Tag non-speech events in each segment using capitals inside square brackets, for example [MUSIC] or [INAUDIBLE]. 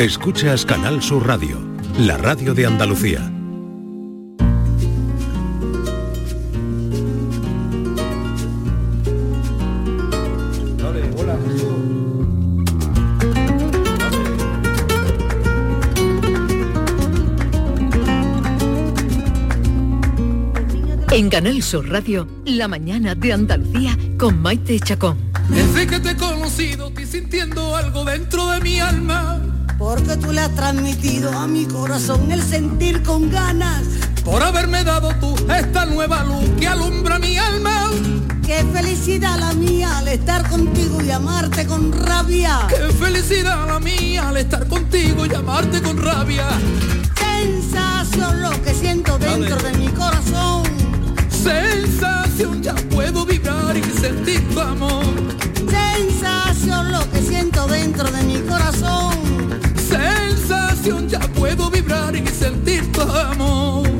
Escuchas Canal Sur Radio, la radio de Andalucía. En Canal Sur Radio, la mañana de Andalucía con Maite Chacón. Desde que te he conocido, estoy sintiendo algo dentro de mi alma. Porque tú le has transmitido a mi corazón el sentir con ganas. Por haberme dado tú esta nueva luz que alumbra mi alma. Qué felicidad la mía al estar contigo y amarte con rabia. Qué felicidad la mía al estar contigo y amarte con rabia. Sensación lo que siento dentro de mi corazón. Sensación, ya puedo vibrar y sentir tu amor. Sensación lo que siento dentro de mi corazón. Amor.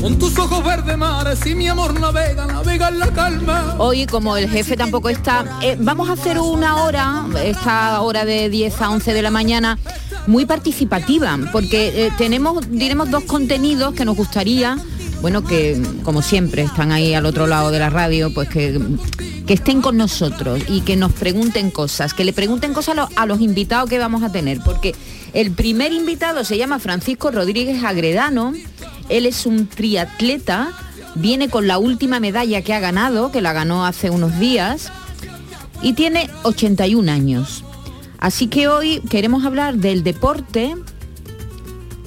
Son tus ojos verdes mares y mi amor navega, navega en la calma. Hoy, como el jefe tampoco está, eh, vamos a hacer una hora, esta hora de 10 a 11 de la mañana, muy participativa, porque eh, tenemos, diremos, dos contenidos que nos gustaría, bueno, que como siempre están ahí al otro lado de la radio, pues que, que estén con nosotros y que nos pregunten cosas, que le pregunten cosas a los, a los invitados que vamos a tener, porque el primer invitado se llama Francisco Rodríguez Agredano, él es un triatleta, viene con la última medalla que ha ganado, que la ganó hace unos días, y tiene 81 años. Así que hoy queremos hablar del deporte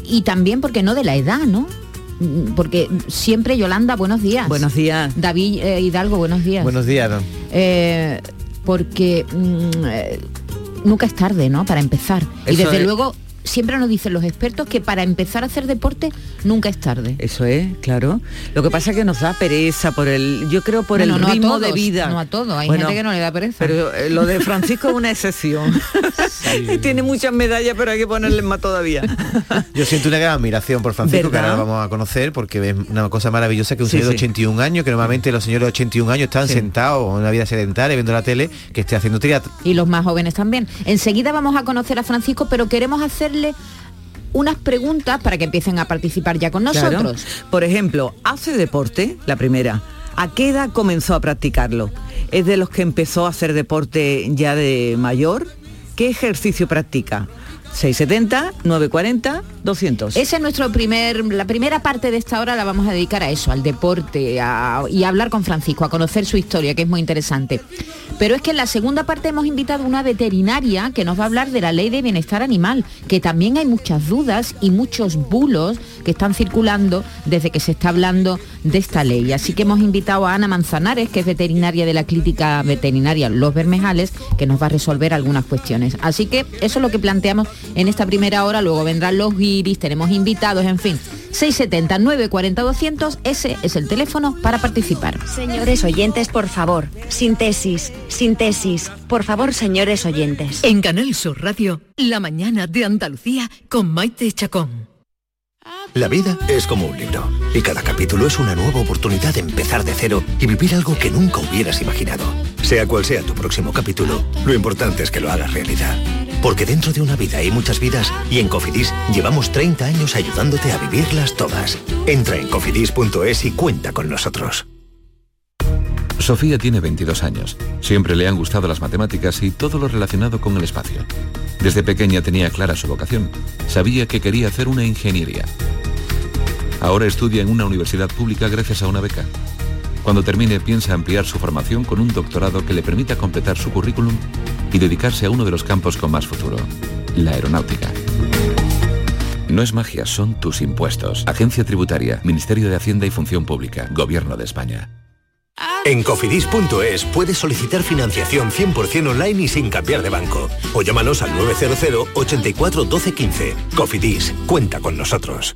y también, porque no de la edad, ¿no? Porque siempre Yolanda, buenos días. Buenos días. David eh, Hidalgo, buenos días. Buenos días. Don. Eh, porque mm, eh, nunca es tarde, ¿no? Para empezar. y desde es. luego siempre nos dicen los expertos que para empezar a hacer deporte nunca es tarde. Eso es, claro. Lo que pasa es que nos da pereza por el, yo creo por Bueno, el no a ritmo de vida. no a todos, hay Bueno, gente que no le da pereza. Pero eh, lo de Francisco es una excepción. [LAUGHS] Tiene muchas medallas, pero hay que ponerle más todavía. [LAUGHS] Yo siento una gran admiración por Francisco, que ahora lo vamos a conocer, porque es una cosa maravillosa que un Sí, señor de sí. 81 años, que normalmente los señores de 81 años están Sí. sentados en una vida sedentaria viendo la tele, que esté haciendo triatlón. y los más jóvenes también. Enseguida vamos a conocer a Francisco, pero queremos hacerle unas preguntas para que empiecen a participar ya con Claro. nosotros. Por ejemplo, ¿hace deporte? La primera. ¿A qué edad comenzó a practicarlo? ¿Es de los que empezó a hacer deporte ya de mayor? ¿Qué ejercicio practica? 670, 940, 200. Ese es nuestro primer, la primera parte de esta hora la vamos a dedicar a eso, al deporte y a hablar con Francisco, a conocer su historia, que es muy interesante. Pero es que en la segunda parte hemos invitado a una veterinaria que nos va a hablar de la ley de bienestar animal, que también hay muchas dudas y muchos bulos que están circulando desde que se está hablando de esta ley. Así que hemos invitado a Ana Manzanares, que es veterinaria de la clínica veterinaria Los Bermejales, que nos va a resolver algunas cuestiones. Así que eso es lo que planteamos en esta primera hora, luego vendrán los guiris, tenemos invitados, en fin. 670 940 200, ese es el teléfono para participar. Señores oyentes, por favor, síntesis, síntesis, por favor, señores oyentes. En Canal Sur Radio, la mañana de Andalucía con Maite Chacón. La vida es como un libro y cada capítulo es una nueva oportunidad de empezar de cero y vivir algo que nunca hubieras imaginado. Sea cual sea tu próximo capítulo, lo importante es que lo hagas realidad. Porque dentro de una vida hay muchas vidas y en Cofidis llevamos 30 años ayudándote a vivirlas todas. Entra en cofidis.es y cuenta con nosotros. Sofía tiene 22 años. Siempre le han gustado las matemáticas y todo lo relacionado con el espacio. Desde pequeña tenía clara su vocación. Sabía que quería hacer una ingeniería. Ahora estudia en una universidad pública gracias a una beca. Cuando termine piensa ampliar su formación con un doctorado que le permita completar su currículum y dedicarse a uno de los campos con más futuro, la aeronáutica. No es magia, son tus impuestos. Agencia Tributaria, Ministerio de Hacienda y Función Pública, Gobierno de España. En cofidis.es puedes solicitar financiación 100% online y sin cambiar de banco. O llámanos al 900 84 12 15. Cofidis, cuenta con nosotros.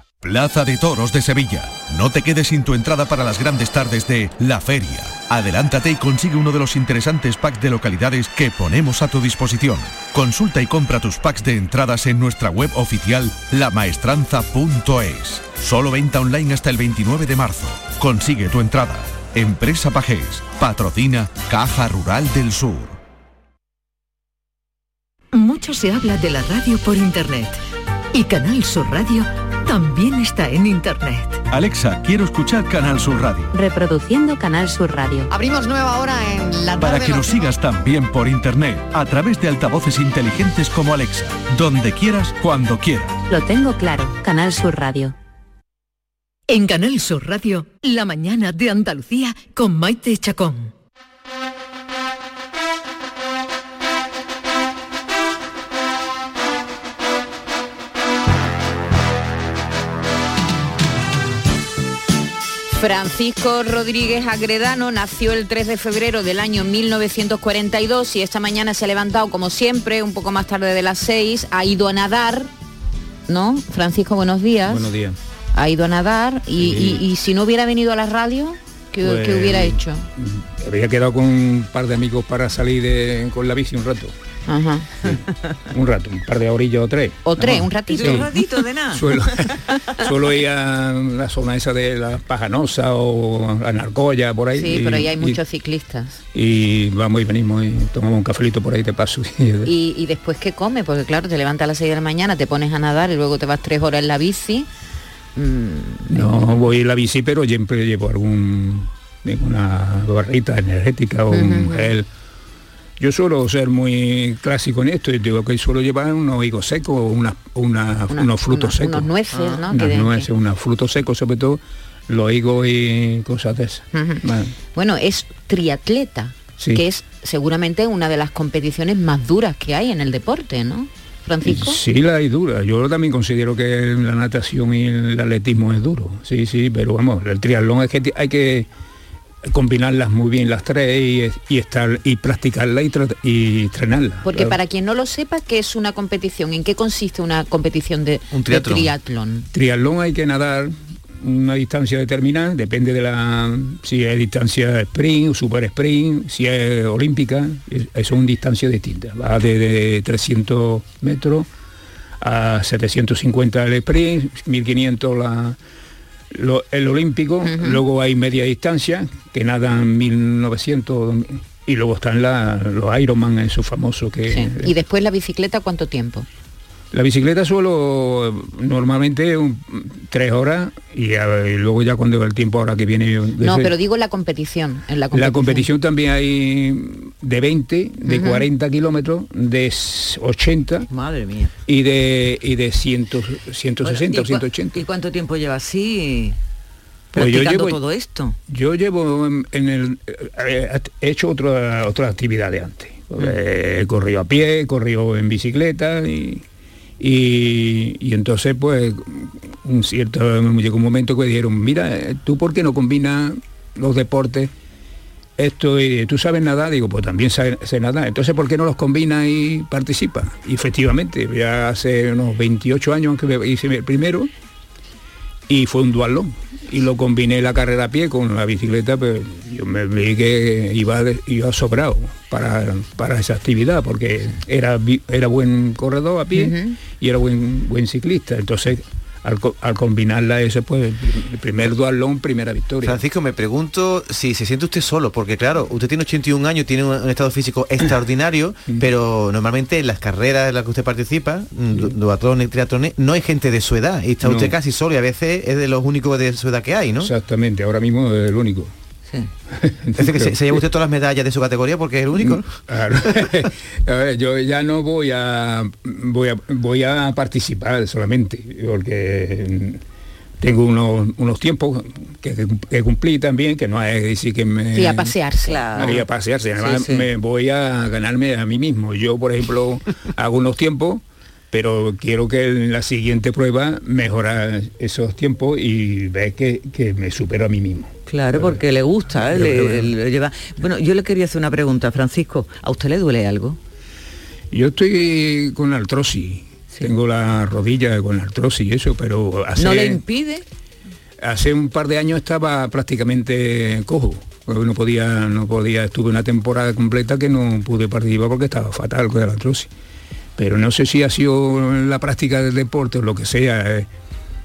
Plaza de Toros de Sevilla. No te quedes sin tu entrada para las grandes tardes de La Feria. Adelántate y consigue uno de los interesantes packs de localidades que ponemos a tu disposición. Consulta y compra tus packs de entradas en nuestra web oficial lamaestranza.es. Solo venta online hasta el 29 de marzo. Consigue tu entrada. Empresa Pajés. Patrocina Caja Rural del Sur. Mucho se habla de la radio por internet. Y Canal Sur Radio también está en internet. Alexa, quiero escuchar Canal Sur Radio. Reproduciendo Canal Sur Radio. Abrimos nueva hora en la Para tarde que de nos sigas también por internet, a través de altavoces inteligentes como Alexa, donde quieras, cuando quieras. Lo tengo claro. Canal Sur Radio. En Canal Sur Radio, la mañana de Andalucía con Maite Chacón. Francisco Rodríguez Agredano nació el 3 de febrero del año 1942 y esta mañana se ha levantado como siempre, un poco más tarde de las 6, ha ido a nadar, ¿no? Francisco, buenos días. Buenos días. Ha ido a nadar y, Sí. y- y si no hubiera venido a la radio, ¿qué, Pues, qué hubiera hecho? Había quedado con un par de amigos para salir de- con la bici un rato. Ajá. Un rato, un par de orillas o tres. O tres, un ratito. Sí. Un ratito de nada. Suelo, [LAUGHS] suelo ir a la zona esa de la Pajanosa o a Narcoya, por ahí. Sí, y- pero ahí hay y- muchos ciclistas. Y, vamos y venimos y tomamos un cafelito por ahí [LAUGHS] de paso. Y, y después qué come, porque claro, te levantas a las 6 de la mañana, te pones a nadar y luego te vas tres horas en la bici. Mm, No voy en la bici, pero siempre llevo algún una barrita energética o un gel. Yo suelo ser muy clásico en esto y digo que suelo llevar unos higos secos o una, una- Una- unos frutos secos. unos nueces, ¿no? Que Unas nueces, unos frutos secos, sobre todo los higos y cosas de esas. Bueno, Bueno, es triatleta, Sí. que es seguramente una de las competiciones más duras que hay en el deporte, ¿no? Francisco. Sí, la hay dura. Yo también considero que la natación y el atletismo es duro. Sí, sí, pero vamos, el triatlón es que hay que combinarlas muy bien las tres y, y estar y practicarla y, y entrenarla. Porque Claro. para quien no lo sepa, ¿qué es una competición? ¿En qué consiste una competición de, Un de triatlón. triatlón? Triatlón hay que nadar una distancia determinada, depende de la si es distancia sprint o super sprint, si es olímpica, es- eso es una distancia distinta. Va de, de 300 metros a 750 el sprint, 1500 la, lo- el olímpico, luego hay media distancia que nadan 1900 y luego están la- los Ironman, esos famosos que Sí. Y después la bicicleta, ¿cuánto tiempo? La bicicleta suelo normalmente un- tres horas y, a- y luego ya cuando el tiempo ahora que viene... No, ese- pero digo la competición. En la competición. la competición también hay de 20, de Ujú. 40 kilómetros, de s- 80 Madre mía. y de, y de 100, 160 o Bueno, ¿y cua- 180. ¿Y cuánto tiempo lleva así Pues yo practicando llevo- todo esto? Yo llevo en, en el... eh, he hecho otra, otras actividades antes. Eh, He corrido a pie, he corrido en bicicleta y, Y, entonces pues un cierto llegó un momento que dijeron, mira, eh, ¿tú por qué no combinas los deportes? Esto y tú sabes nada, digo, pues también sé, sé nadar. Entonces, ¿por qué no los combina y participa? Efectivamente, ya hace unos 28 años que hice el primero y fue un dualón. Y lo combiné la carrera a pie con la bicicleta, pero yo me vi que iba, de- iba sobrado para, para esa actividad, porque era, era buen corredor a pie y era buen, buen ciclista. Entonces, al, co- al combinarla eso, pues el primer dualón, primera victoria. Francisco, me pregunto si se siente usted solo, porque claro, usted tiene 81 años, tiene un, un estado físico extraordinario, [COUGHS] pero normalmente en las carreras en las que usted participa, mm, du- duatlón y triatlón, no hay gente de su edad, y está No. usted casi solo, y a veces es de los únicos de su edad que hay, ¿no? Exactamente, ahora mismo es el único. [LAUGHS] Que se, se lleva usted todas las medallas de su categoría porque es el único. ¿no? Claro. [LAUGHS] a ver, yo ya no voy a voy a voy a participar solamente porque mm, tengo unos, unos tiempos que, que- cumplí también, que no es decir que me Sí, a pasearse. a pasearse. Además, Sí, sí. me voy a ganarme a mí mismo. Yo, por ejemplo, [LAUGHS] hago unos tiempos, pero quiero que en la siguiente prueba mejorar esos tiempos y ver que, que me supero a mí mismo. Claro, porque le gusta, ¿eh? Le- lleva. Bueno, yo le quería hacer una pregunta, Francisco. ¿A usted le duele algo? Yo estoy con artrosis. Tengo la rodilla con artrosis y eso, pero hace, ¿No le impide? hace un par de años estaba prácticamente cojo. porque No podía, no podía, estuve una temporada completa que no pude participar porque estaba fatal con la artrosis. Pero no sé si ha sido la práctica del deporte o lo que sea. eh,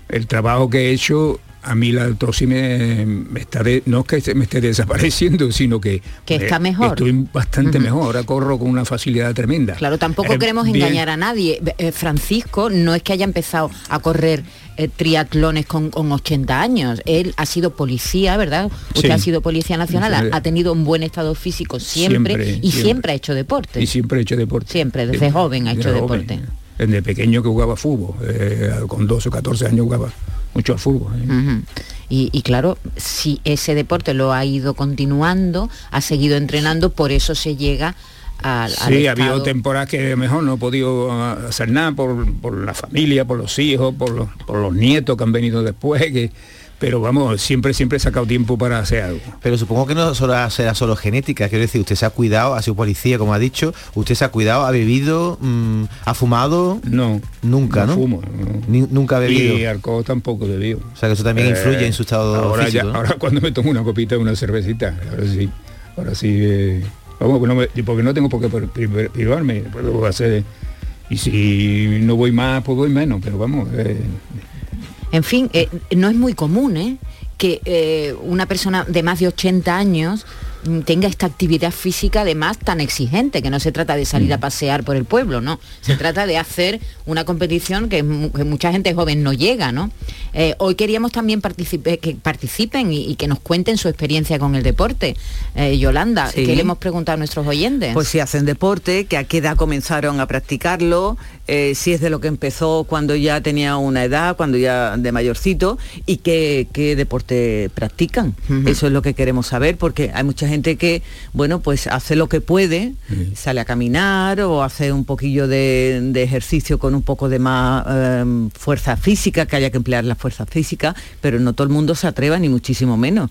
El trabajo que he hecho, a mí la artrosis me, me está de- no es que me esté desapareciendo, [LAUGHS] sino que, Que me- está mejor. Estoy bastante mejor. Ahora corro con una facilidad tremenda. Claro, tampoco Eh, queremos bien. engañar a nadie. Eh, Francisco no es que haya empezado a correr eh, triatlones con, con 80 años. Él ha sido policía, ¿verdad? Usted Sí. ha sido policía nacional, ha, Sí. ha tenido un buen estado físico siempre, Siempre, y siempre. siempre. ha hecho deporte. Y siempre he hecho deporte. Siempre, desde joven ha hecho joven. deporte. Desde pequeño que jugaba fútbol, eh, con 12 o 14 años jugaba mucho al fútbol. ¿eh? Y, y claro, si ese deporte lo ha ido continuando, ha seguido entrenando, por eso se llega al, Sí, ha habido estado- temporadas que mejor no he podido ah, hacer nada por, por la familia, por los hijos, por los, por los nietos que han venido después, que, pero vamos, siempre, siempre he sacado tiempo para hacer algo. Pero supongo que no solo será solo genética, quiero decir, usted se ha cuidado, ha sido policía, como ha dicho, usted se ha cuidado, ha bebido, mm, ha fumado. No. Nunca, ¿no? fumo, Ni- nunca ha bebido. Y alcohol tampoco bebido. O sea que eso también influye en su estado ahora físico, ya- ¿no? ahora [LAUGHS] cuando me tomo una copita, una cervecita, ahora sí, ahora sí, eh, vamos, que no me- porque no tengo por qué pri- pri- privarme, puedo hacer, y si no voy más, pues voy menos, pero vamos, eh, En fin, eh, no es muy común ¿eh? que eh, una persona de más de 80 años tenga esta actividad física además tan exigente, que no se trata de salir Mm. a pasear por el pueblo, ¿no? Se [LAUGHS] trata de hacer una competición que, mu- que mucha gente joven no llega, ¿no? Eh, hoy queríamos también participe- que participen y, y que nos cuenten su experiencia con el deporte. Eh, Yolanda, Sí. ¿qué le hemos preguntado a nuestros oyentes? Pues si hacen deporte, que a qué edad comenzaron a practicarlo, eh, si es de lo que empezó cuando ya tenía una edad, cuando ya de mayorcito, y qué, qué deporte practican. Eso es lo que queremos saber, porque hay mucha gente que, bueno, pues hace lo que puede, sale a caminar o hace un poquillo de, de ejercicio con un poco de más eh, fuerza física, que haya que emplear la fuerza física, pero no todo el mundo se atreva, ni muchísimo menos.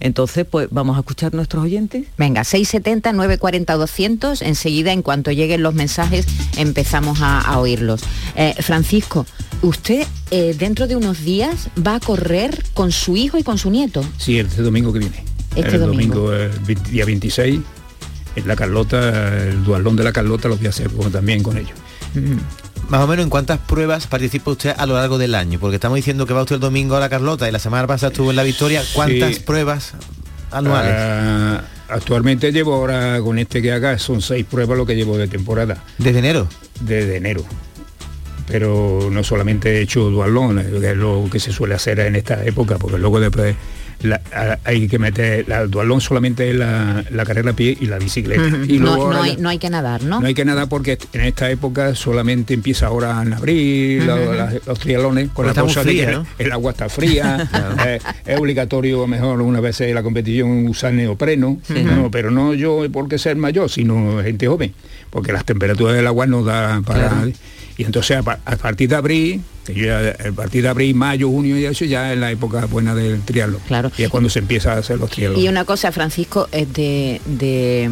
Entonces, pues vamos a escuchar nuestros oyentes. Venga, 670 940 200. Enseguida, en cuanto lleguen los mensajes, empezamos a, a oírlos. Eh, Francisco, usted eh, dentro de unos días va a correr con su hijo y con su nieto. sí, este domingo que viene. Este el domingo. domingo, el 20 día 26, en la Carlota, el dualón de la Carlota lo voy a hacer como también con ellos. Más o menos en cuántas pruebas participa usted a lo largo del año, porque estamos diciendo que va usted el domingo a la Carlota y la semana pasada estuvo en la Victoria. ¿Cuántas Sí. pruebas anuales? Ah, actualmente llevo ahora con este que haga, son seis pruebas lo que llevo de temporada. ¿Desde enero? Desde enero. Pero no solamente he hecho dualón, eh, que es lo que se suele hacer en esta época, porque luego después la- a- hay que meter, la el dualón solamente la, la carrera a pie y la bicicleta. Y luego no, no hay, ya- no hay que nadar, ¿no? no hay que nada porque en esta época solamente empieza ahora en abril, la- los triatlones, con la cosa fría, que ¿no? el agua está fría, [LAUGHS] eh, es obligatorio a lo mejor una vez en la competición usar neopreno, Sí. no, pero no yo porque ser mayor, sino gente joven, porque las temperaturas del agua no da para... Claro. Y entonces a, pa- a partir de abril, que yo ya, a partir de abril, mayo, junio y eso ya es la época buena del triatlo. Claro. Y es cuando se empieza a hacer los triatlos. Y una cosa, Francisco, es de, de,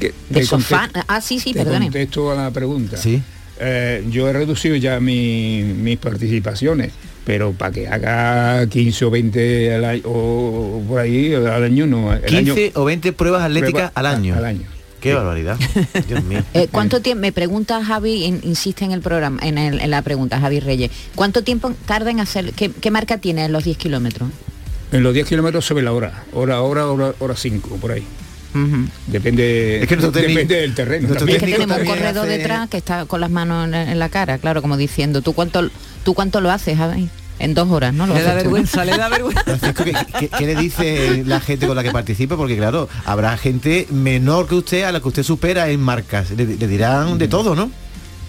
de te sofá. Ah, sí, sí, te perdone. contesto a la pregunta. Sí. Eh, yo he reducido ya mi- mis participaciones, pero para que haga 15 o 20 al año, o por ahí al año no. el 15 año- o 20 pruebas atléticas Prueba- al año. al año. Qué barbaridad. Dios mío. Eh, ¿Cuánto tiempo, me pregunta Javi, in- insiste en el programa, en, el- en la pregunta, Javi Reyes, ¿cuánto tiempo tarda en hacer, qué, qué marca tiene en los 10 kilómetros? En los 10 kilómetros se ve la hora, hora, hora, hora, hora 5, por ahí. Depende, Es que técnico- depende del terreno. Es que tenemos un corredor hace- detrás que está con las manos en, en la cara, claro, como diciendo, ¿tú cuánto, tú cuánto lo haces, Javi? En dos horas, ¿no? Lo Le da vergüenza, le da vergüenza. [LAUGHS] ¿qué, qué- qué le dice la gente con la que participa? Porque claro, habrá gente menor que usted a la que usted supera en marcas. Le, le dirán de todo, ¿no?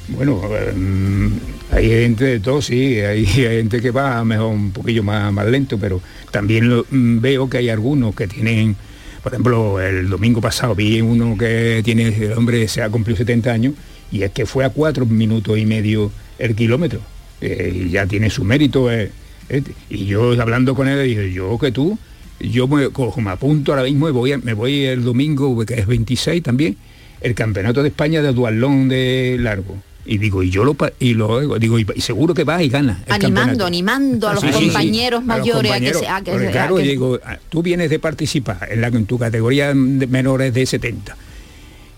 Bueno, eh, mm, hay gente de todo, sí, hay, [LAUGHS] hay gente que va mejor un poquillo más, más lento, pero también lo- mm, veo que hay algunos que tienen, por ejemplo, el domingo pasado vi uno que tiene, el hombre se ha cumplido 70 años y es que fue a cuatro minutos y medio el kilómetro. Eh, y ya tiene su mérito. eh, eh, y yo hablando con él, dije, yo que tú, yo me cojo, me apunto ahora mismo y voy, me voy el domingo, que es 26 también, el campeonato de España de dualón de largo. Y digo, y yo lo y lo digo, y, y seguro que va y gana. el Animando, animando a los Sí, sí, sí, compañeros a mayores a que se- a que claro, que- digo, ah, tú vienes de participar en, la, en tu categoría de menores de 70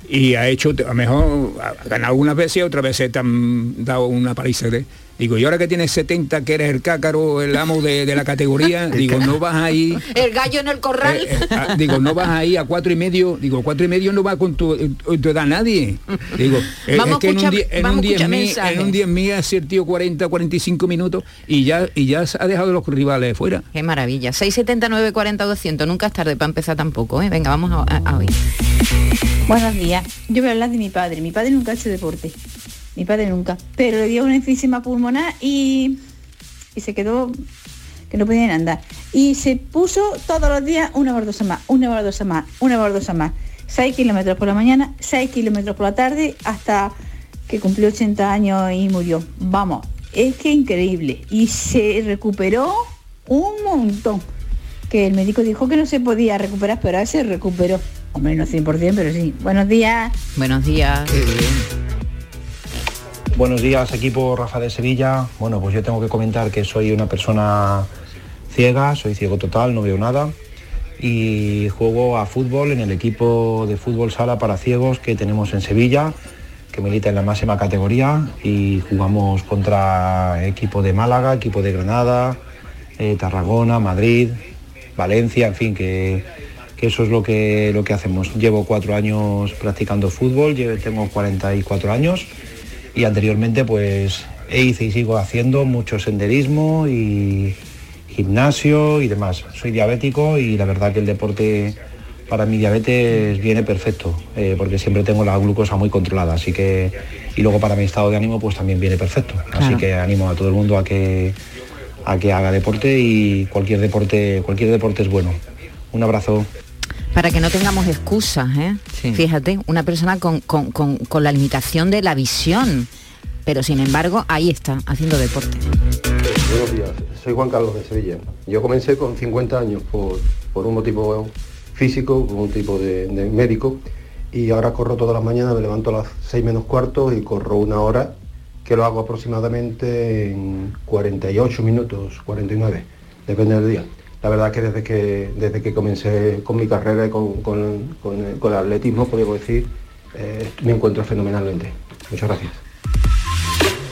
y ha hecho, a lo mejor ha ganado algunas veces y otras veces te han dado una paliza. ¿eh? Digo, y ahora que tienes 70, que eres el cácaro, el amo de, de la categoría, [LAUGHS] digo, no vas ahí. El gallo en el corral. eh, eh, ah, digo, no vas ahí a cuatro y medio, digo, cuatro y medio no va con tu, eh, tu edad nadie. Digo, [LAUGHS] Vamos es que en a un, escuchar- die- en un a 10 escuchar mil, en un 10 mil ha sido tío 40, 45 minutos y ya, y ya ha dejado de los rivales fuera. Qué maravilla. 679 40 200. Nunca es tarde para empezar tampoco. ¿eh? Venga, vamos a, a- a oír. Buenos días. Yo voy a hablar de mi padre. Mi padre nunca ha hecho deporte. Mi padre nunca. Pero le dio una enfisema pulmonar y, y se quedó que no podía ni andar. Y se puso todos los días una baldosa más, una baldosa más, una baldosa más. 6 kilómetros por la mañana, 6 kilómetros por la tarde, hasta que cumplió 80 años y murió. Vamos, es que increíble. Y se recuperó un montón. Que el médico dijo que no se podía recuperar, pero ahora se recuperó. Hombre, no 100%, pero sí. Buenos días. Buenos días. Buenos días, equipo Rafa de Sevilla. Bueno, pues yo tengo que comentar que soy una persona ciega, soy ciego total, no veo nada. Y juego a fútbol en el equipo de fútbol sala para ciegos que tenemos en Sevilla, que milita en la máxima categoría. Y jugamos contra equipo de Málaga, equipo de Granada, eh, Tarragona, Madrid, Valencia, en fin, que, eso es lo que, lo que hacemos. Llevo cuatro años practicando fútbol, tengo 44 años y anteriormente pues he hice y sigo haciendo mucho senderismo y gimnasio y demás. Soy diabético y la verdad que el deporte para mi diabetes viene perfecto, eh, porque siempre tengo la glucosa muy controlada, así que y luego para mi estado de ánimo pues también viene perfecto. Así que animo a todo el mundo a que a que haga deporte y cualquier deporte cualquier deporte es bueno. Un abrazo. Para que no tengamos excusas, ¿eh? Fíjate, una persona con, con- con- con la limitación de la visión, pero sin embargo ahí está, haciendo deporte. Buenos días, soy Juan Carlos de Sevilla. Yo comencé con 50 años por, por un motivo físico, por un tipo de, de médico, y ahora corro todas las mañanas, me levanto a las 6 menos cuarto y corro una hora, que lo hago aproximadamente en 48 minutos, 49, depende del día. La verdad que desde que, desde que comencé con mi carrera y con, con- con el- con el atletismo, podemos decir, eh, me encuentro fenomenalmente. Muchas gracias.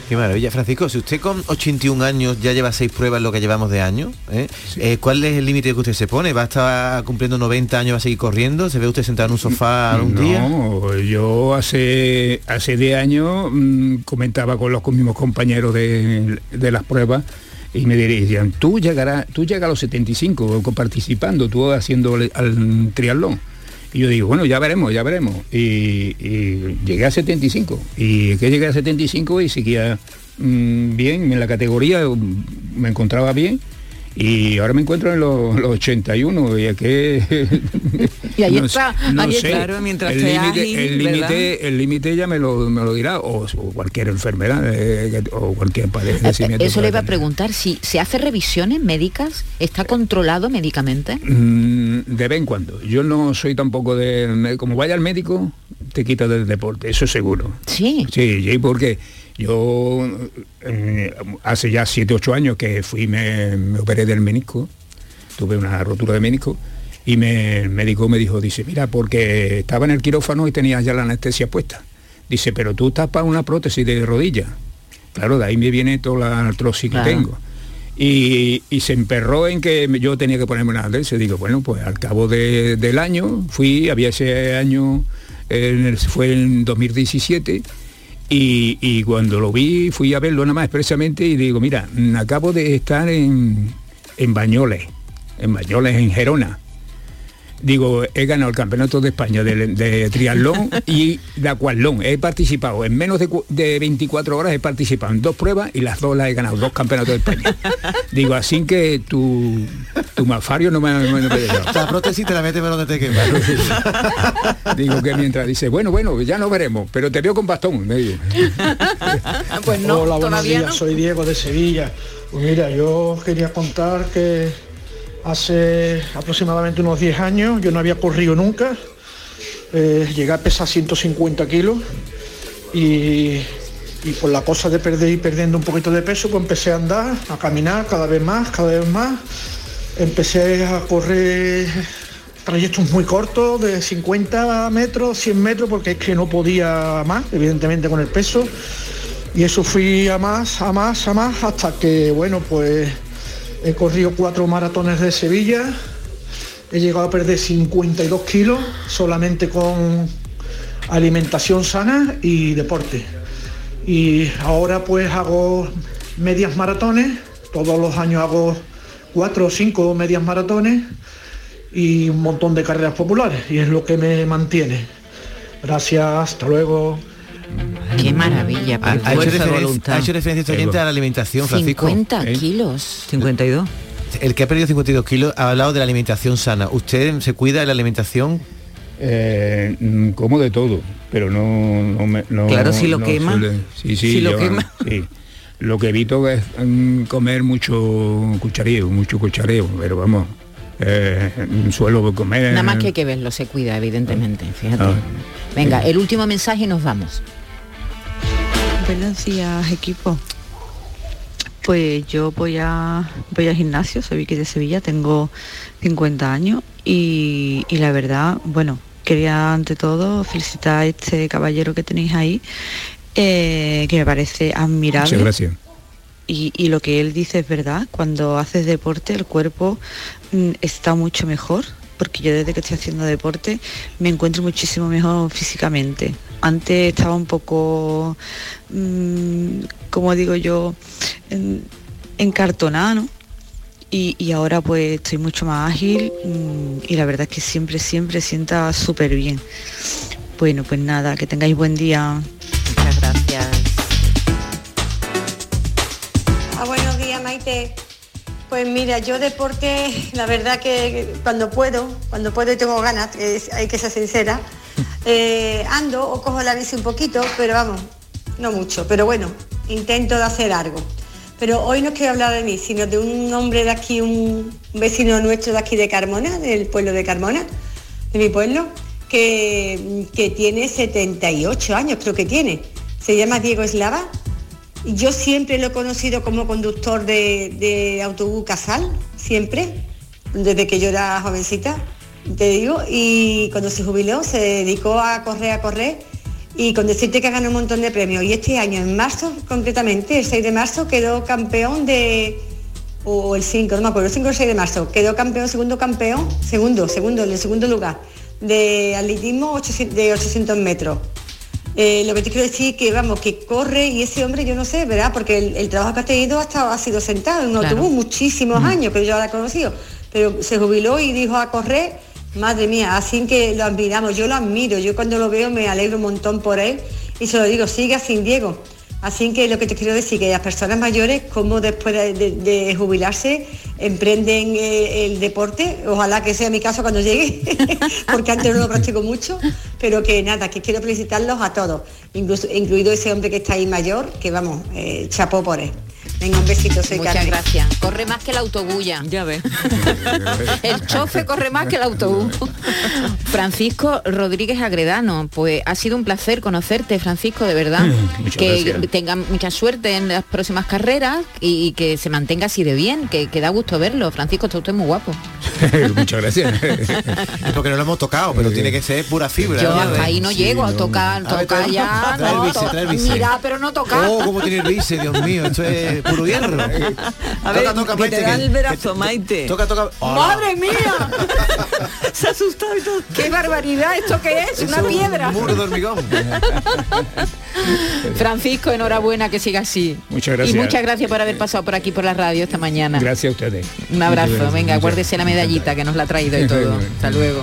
Qué maravilla, Francisco. Si usted con 81 años ya lleva seis pruebas lo que llevamos de año, ¿eh? Eh, ¿cuál es el límite que usted se pone? ¿Va a estar cumpliendo 90 años, va a seguir corriendo? ¿Se ve usted sentado en un sofá [LAUGHS] un día? No, yo hace hace 10 años mm, comentaba con los mismos compañeros de, de las pruebas y me decían, tú llegarás, tú llegas a los 75 participando, tú haciendo el- al triatlón. Y yo digo, bueno, ya veremos, ya veremos. Y, llegué a 75. Y que llegué a 75 y seguía mm, bien en la categoría, me encontraba bien. Y ahora me encuentro en los, los 81 y que... [LAUGHS] Y ahí no está, no ahí sé. Claro, mientras el límite el límite el límite ya me lo, me lo dirá o, o cualquier enfermedad eh, o cualquier padecimiento Eso le iba a preguntar, si se hace revisiones médicas, ¿está controlado médicamente? Mm, de vez en cuando. Yo no soy tampoco de... Como vaya al médico, te quita del deporte, eso seguro. Sí. Sí, sí, porque yo eh, hace ya 7, 8 años que fui, me, me operé del menisco, tuve una rotura de menisco, y me, el médico me dijo, dice, mira, porque estaba en el quirófano y tenía ya la anestesia puesta. Dice, pero tú estás para una prótesis de rodilla. Claro, de ahí me viene toda la artrosis Claro. que tengo. Y, y se emperró en que yo tenía que ponerme una anestesia. Digo, bueno, pues al cabo de- del año fui, había ese año, en el- fue en 2017, y, y cuando lo vi fui a verlo nada más expresamente y digo, mira, acabo de estar en, en Bañoles, en Bañoles, en Gerona. Digo, he ganado el campeonato de España de, de triatlón y de acuatlón. He participado en menos de, de 24 horas, he participado en dos pruebas y las dos las he ganado, dos campeonatos de España. [LAUGHS] Digo, así que tu, tu malfario no me, no me- no. La [LAUGHS] prótesis te la metes por donde te quema. [LAUGHS] Digo que mientras dice, bueno, bueno, ya no veremos, pero te veo con bastón. me digo. Pues no, Hola, buenos todavía días, no. soy Diego de Sevilla. Pues mira, yo quería contar que hace aproximadamente unos 10 años yo no había corrido nunca. Eh, llegué a pesar 150 kilos y, y por la cosa de perder y perdiendo un poquito de peso, pues empecé a andar, a caminar cada vez más, cada vez más. Empecé a correr trayectos muy cortos, de 50 metros, 100 metros, porque es que no podía más, evidentemente con el peso. Y eso fui a más, a más, a más, hasta que, bueno, pues he corrido cuatro maratones de Sevilla, he llegado a perder 52 kilos solamente con alimentación sana y deporte. Y ahora pues hago medias maratones, todos los años hago cuatro o cinco medias maratones y un montón de carreras populares y es lo que me mantiene. Gracias, hasta luego. Qué maravilla. Ha, hecho referencia, voluntad. ha hecho referencia este oyente a la alimentación, Francisco. 50 kilos. 52. El que ha perdido 52 kilos ha hablado de la alimentación sana. ¿Usted se cuida de la alimentación? Eh, mm, como de todo, pero no, no me- no- Claro, si lo no quema. suele- sí, sí, Si lo quema. sí. Lo que evito es mm, comer mucho cuchareo, mucho cuchareo, pero vamos, eh, suelo comer. Nada más que hay que verlo, se cuida, evidentemente. Fíjate. Ah. Venga, el último mensaje y nos vamos. Buenos días, equipo. Pues yo voy a voy al gimnasio, soy Vicky de Sevilla, tengo 50 años y, y la verdad, bueno, quería ante todo felicitar a este caballero que tenéis ahí, eh, que me parece admirable. Muchas gracias. Y, y lo que él dice es verdad, cuando haces deporte el cuerpo mm, está mucho mejor, porque yo desde que estoy haciendo deporte me encuentro muchísimo mejor físicamente. Antes estaba un poco, mm, como digo yo, en- encartonada, ¿no? Y, y ahora pues estoy mucho más ágil mm, y la verdad es que siempre, siempre sienta súper bien. Bueno, pues nada, que tengáis buen día. Muchas gracias. Ah, buenos días, Maite. Pues mira, yo deporte, la verdad que cuando puedo, cuando puedo y tengo ganas, es- hay que ser sincera, [LAUGHS] eh, ando o cojo la bici un poquito, pero vamos, no mucho, pero bueno, intento de hacer algo. Pero hoy no quiero hablar de mí, sino de un hombre de aquí, un vecino nuestro de aquí de Carmona, del pueblo de Carmona, de mi pueblo, que, que tiene 78 años, creo que tiene. Se llama Diego Eslava Yo siempre lo he conocido como conductor de, autobús casal, siempre, desde que yo era jovencita, te digo, y cuando se jubiló se dedicó a correr, a correr, y con decirte que ganó un montón de premios. Y este año, en marzo concretamente, el 6 de marzo, quedó campeón de, o el 5, no me acuerdo, el 5 o el 6 de marzo, quedó campeón, segundo campeón, segundo, segundo, en el segundo lugar, de atletismo 800 de 800 metros. Eh, lo que te quiero decir que vamos, que corre y ese hombre yo no sé, ¿verdad? Porque el, el trabajo que ha tenido hasta ha sido sentado en un Claro. autobús muchísimos años, pero yo ahora he conocido. Pero se jubiló y dijo a correr, madre mía, así que lo admiramos, yo lo admiro, yo cuando lo veo me alegro un montón por él y se lo digo, sigue así Diego. Así que lo que te quiero decir que las personas mayores, como después de, de- de jubilarse, emprenden eh, el deporte, ojalá que sea mi caso cuando llegue, [LAUGHS] porque antes no lo practico mucho, pero que nada, que quiero felicitarlos a todos, incluso, incluido ese hombre que está ahí mayor, que vamos, eh, chapó por él. Venga, un besito, soy Muchas Carmen. gracias. Corre más que el autobús ya. Ves. [LAUGHS] el chofe corre más que el autobús. Francisco Rodríguez Agredano, pues ha sido un placer conocerte, Francisco, de verdad. Muchas que gracias. tenga mucha suerte en las próximas carreras y, que se mantenga así de bien, que, que da gusto verlo. Francisco, está usted muy guapo. [LAUGHS] Muchas gracias. [LAUGHS] Porque no lo hemos tocado, pero tiene que ser pura fibra. Yo ¿no? hasta ahí no Sí, llego a tocar, tocar ya. trae no, trae el. Mira, pero no tocar. Oh, cómo tiene el bici, Dios mío, esto es puro hierro. [LAUGHS] A ver, toca, que te Maite, da que- el brazo, Maite. Toca, toca. ¡Madre mía! [LAUGHS] Se ha asustado y todo. ¡Qué barbaridad! ¿Esto qué es? Una Es un piedra. muro de hormigón. [LAUGHS] Francisco, enhorabuena que siga así. Muchas gracias. Y muchas gracias por haber pasado por aquí por la radio esta mañana. Gracias a ustedes. Un abrazo. Venga, guárdese la medallita que nos la ha traído y todo. Hasta luego.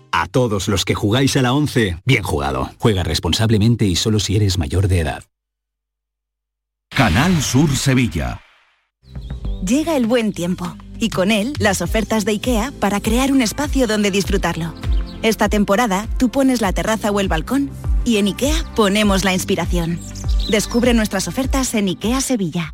A todos los que jugáis a la 11, bien jugado. Juega responsablemente y solo si eres mayor de edad. Canal Sur Sevilla. Llega el buen tiempo y con él las ofertas de IKEA para crear un espacio donde disfrutarlo. Esta temporada tú pones la terraza o el balcón y en IKEA ponemos la inspiración. Descubre nuestras ofertas en IKEA Sevilla.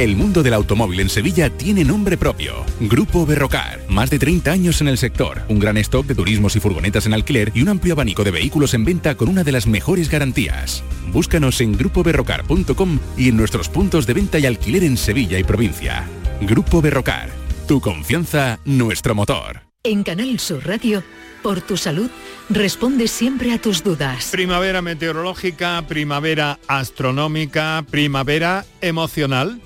El mundo del automóvil en Sevilla tiene nombre propio. Grupo Berrocar. Más de 30 años en el sector. Un gran stock de turismos y furgonetas en alquiler y un amplio abanico de vehículos en venta con una de las mejores garantías. Búscanos en grupoberrocar.com y en nuestros puntos de venta y alquiler en Sevilla y provincia. Grupo Berrocar. Tu confianza, nuestro motor. En Canal Sur Radio, por tu salud, responde siempre a tus dudas. Primavera meteorológica, primavera astronómica, primavera emocional.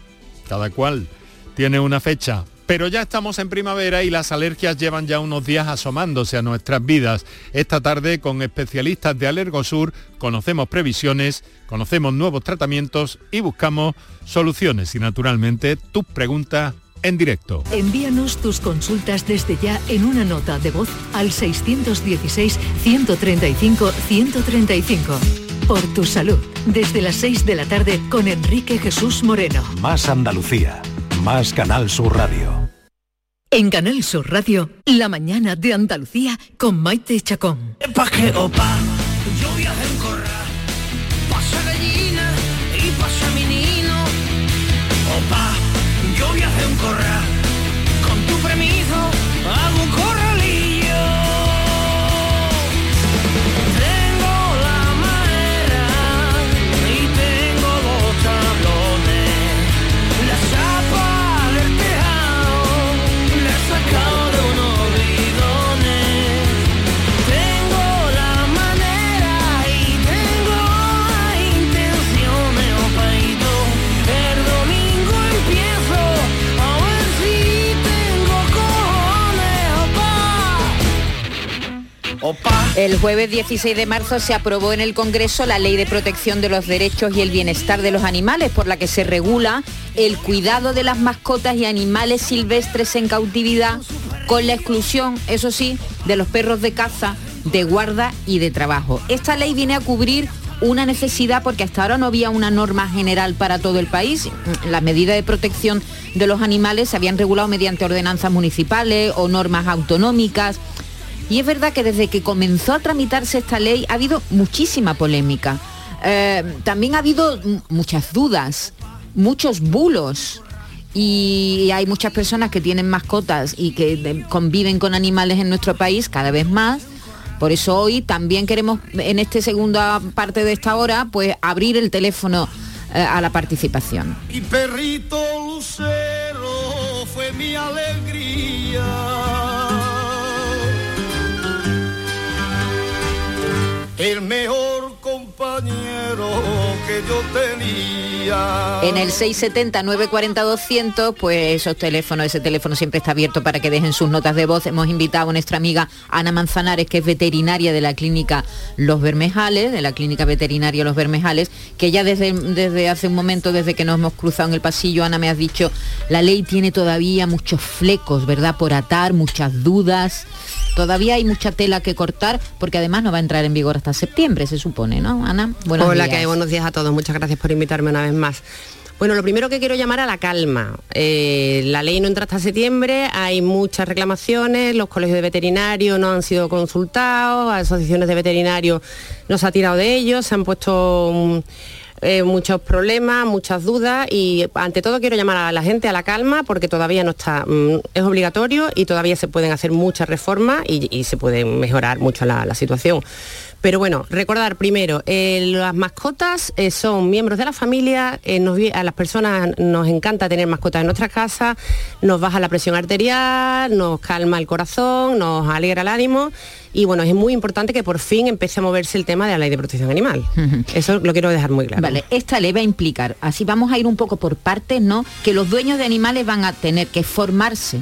Cada cual tiene una fecha. Pero ya estamos en primavera y las alergias llevan ya unos días asomándose a nuestras vidas. Esta tarde con especialistas de Alergosur conocemos previsiones, conocemos nuevos tratamientos y buscamos soluciones y naturalmente tus preguntas en directo. Envíanos tus consultas desde ya en una nota de voz al 616-135-135 por tu salud. Desde las 6 de la tarde con Enrique Jesús Moreno. Más Andalucía, más Canal Sur Radio. En Canal Sur Radio, la mañana de Andalucía con Maite Chacón. Pa gallina y pasa menino. Opa, yo viajo en corra. El jueves 16 de marzo se aprobó en el Congreso la Ley de Protección de los Derechos y el Bienestar de los Animales, por la que se regula el cuidado de las mascotas y animales silvestres en cautividad, con la exclusión, eso sí, de los perros de caza, de guarda y de trabajo. Esta ley viene a cubrir una necesidad porque hasta ahora no había una norma general para todo el país. Las medidas de protección de los animales se habían regulado mediante ordenanzas municipales o normas autonómicas. Y es verdad que desde que comenzó a tramitarse esta ley ha habido muchísima polémica. Eh, también ha habido muchas dudas, muchos bulos. Y hay muchas personas que tienen mascotas y que conviven con animales en nuestro país cada vez más. Por eso hoy también queremos, en esta segunda parte de esta hora, pues abrir el teléfono eh, a la participación. Y perrito lucero fue mi alegría. El mejor compañero que yo tenía. En el 670-940-200, pues esos teléfonos, ese teléfono siempre está abierto para que dejen sus notas de voz. Hemos invitado a nuestra amiga Ana Manzanares, que es veterinaria de la clínica Los Bermejales, de la clínica veterinaria Los Bermejales, que ya desde, desde hace un momento, desde que nos hemos cruzado en el pasillo, Ana me has dicho, la ley tiene todavía muchos flecos, ¿verdad? Por atar, muchas dudas. Todavía hay mucha tela que cortar porque además no va a entrar en vigor hasta septiembre, se supone, ¿no, Ana? Buenos Hola, que hay buenos días a todos. Muchas gracias por invitarme una vez más. Bueno, lo primero que quiero llamar a la calma. Eh, la ley no entra hasta septiembre, hay muchas reclamaciones, los colegios de veterinarios no han sido consultados, asociaciones de veterinarios no se ha tirado de ellos, se han puesto... Mm, eh, muchos problemas, muchas dudas y ante todo quiero llamar a la gente a la calma porque todavía no está, mm, es obligatorio y todavía se pueden hacer muchas reformas y, se puede mejorar mucho la situación. Pero bueno, recordar primero, eh, las mascotas eh, son miembros de la familia, eh, a las personas nos encanta tener mascotas en nuestra casa, nos baja la presión arterial, nos calma el corazón, nos alegra el ánimo y bueno, es muy importante que por fin empiece a moverse el tema de la ley de protección animal. Eso lo quiero dejar muy claro. Vale, esta ley va a implicar, así vamos a ir un poco por partes, ¿no? Que los dueños de animales van a tener que formarse.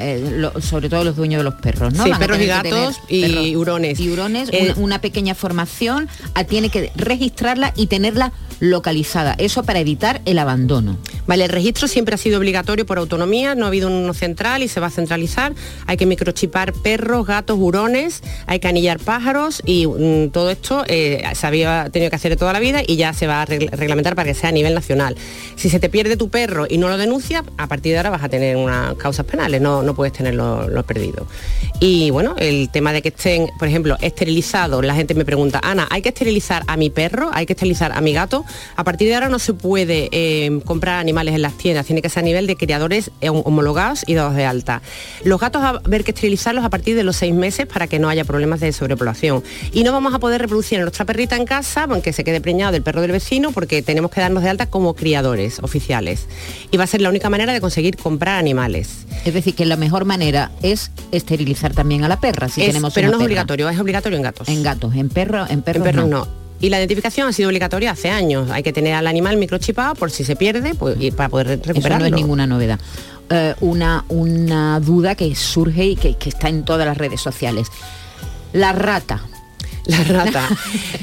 Eh, sobre todo los dueños de los perros, ¿no? Sí, perros y gatos y hurones. Y hurones, eh, una, pequeña formación, a, tiene que registrarla y tenerla localizada. Eso para evitar el abandono. Vale, el registro siempre ha sido obligatorio por autonomía, no ha habido uno central y se va a centralizar. Hay que microchipar perros, gatos, hurones, hay que anillar pájaros y mm, todo esto eh, se había tenido que hacer de toda la vida y ya se va a reglamentar para que sea a nivel nacional. Si se te pierde tu perro y no lo denuncia, a partir de ahora vas a tener unas causas penales, no, no puedes tenerlo lo perdido. Y bueno, el tema de que estén, por ejemplo, esterilizados, la gente me pregunta, Ana, ¿hay que esterilizar a mi perro? ¿Hay que esterilizar a mi gato? A partir de ahora no se puede eh, comprar animales en las tiendas, tiene que ser a nivel de criadores eh, homologados y dados de alta. Los gatos a haber que esterilizarlos a partir de los seis meses para que no haya problemas de sobrepoblación. Y no vamos a poder reproducir a nuestra perrita en casa, aunque se quede preñado del perro del vecino, porque tenemos que darnos de alta como criadores oficiales. Y va a ser la única manera de conseguir comprar animales. Es decir, que la mejor manera es esterilizar también a la perra, si tenemos Pero no es obligatorio, es obligatorio en gatos. En gatos, en perros, en perros, no. Y la identificación ha sido obligatoria hace años. Hay que tener al animal microchipado por si se pierde pues, y para poder recuperarlo. Eso no es ninguna novedad. Eh, una, una duda que surge y que, que está en todas las redes sociales. La rata. La rata.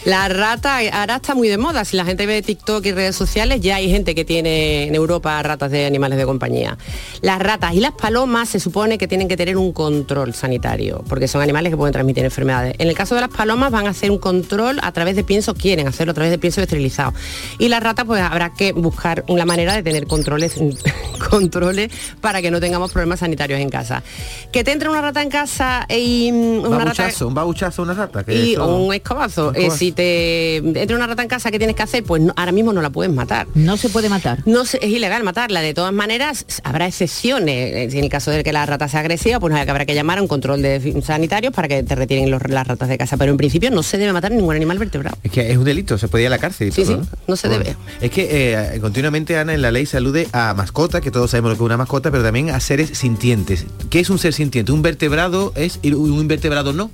la rata ahora está muy de moda. Si la gente ve TikTok y redes sociales, ya hay gente que tiene en Europa ratas de animales de compañía. Las ratas y las palomas se supone que tienen que tener un control sanitario, porque son animales que pueden transmitir enfermedades. En el caso de las palomas van a hacer un control a través de pienso, quieren hacerlo a través de pienso esterilizado. Y las ratas pues habrá que buscar una manera de tener controles, [LAUGHS] controles para que no tengamos problemas sanitarios en casa. Que te entre una rata en casa y mm, una rata... Un babuchazo, una rata. Que un escobazo. Eh, si te entra una rata en casa, ¿qué tienes que hacer? Pues ahora mismo no la puedes matar. No se puede matar. No es ilegal matarla. De todas maneras, habrá excepciones. En el caso de que la rata sea agresiva, pues habrá que llamar a un control de sanitarios para que te retiren los, las ratas de casa. Pero en principio no se debe matar ningún animal vertebrado. Es que es un delito, se puede ir a la cárcel. sí, sí, ¿no? se debe. Es que eh, continuamente, Ana, en la ley se alude a mascota, que todos sabemos lo que es una mascota, pero también a seres sintientes. ¿Qué es un ser sintiente? ¿Un vertebrado es y un invertebrado no?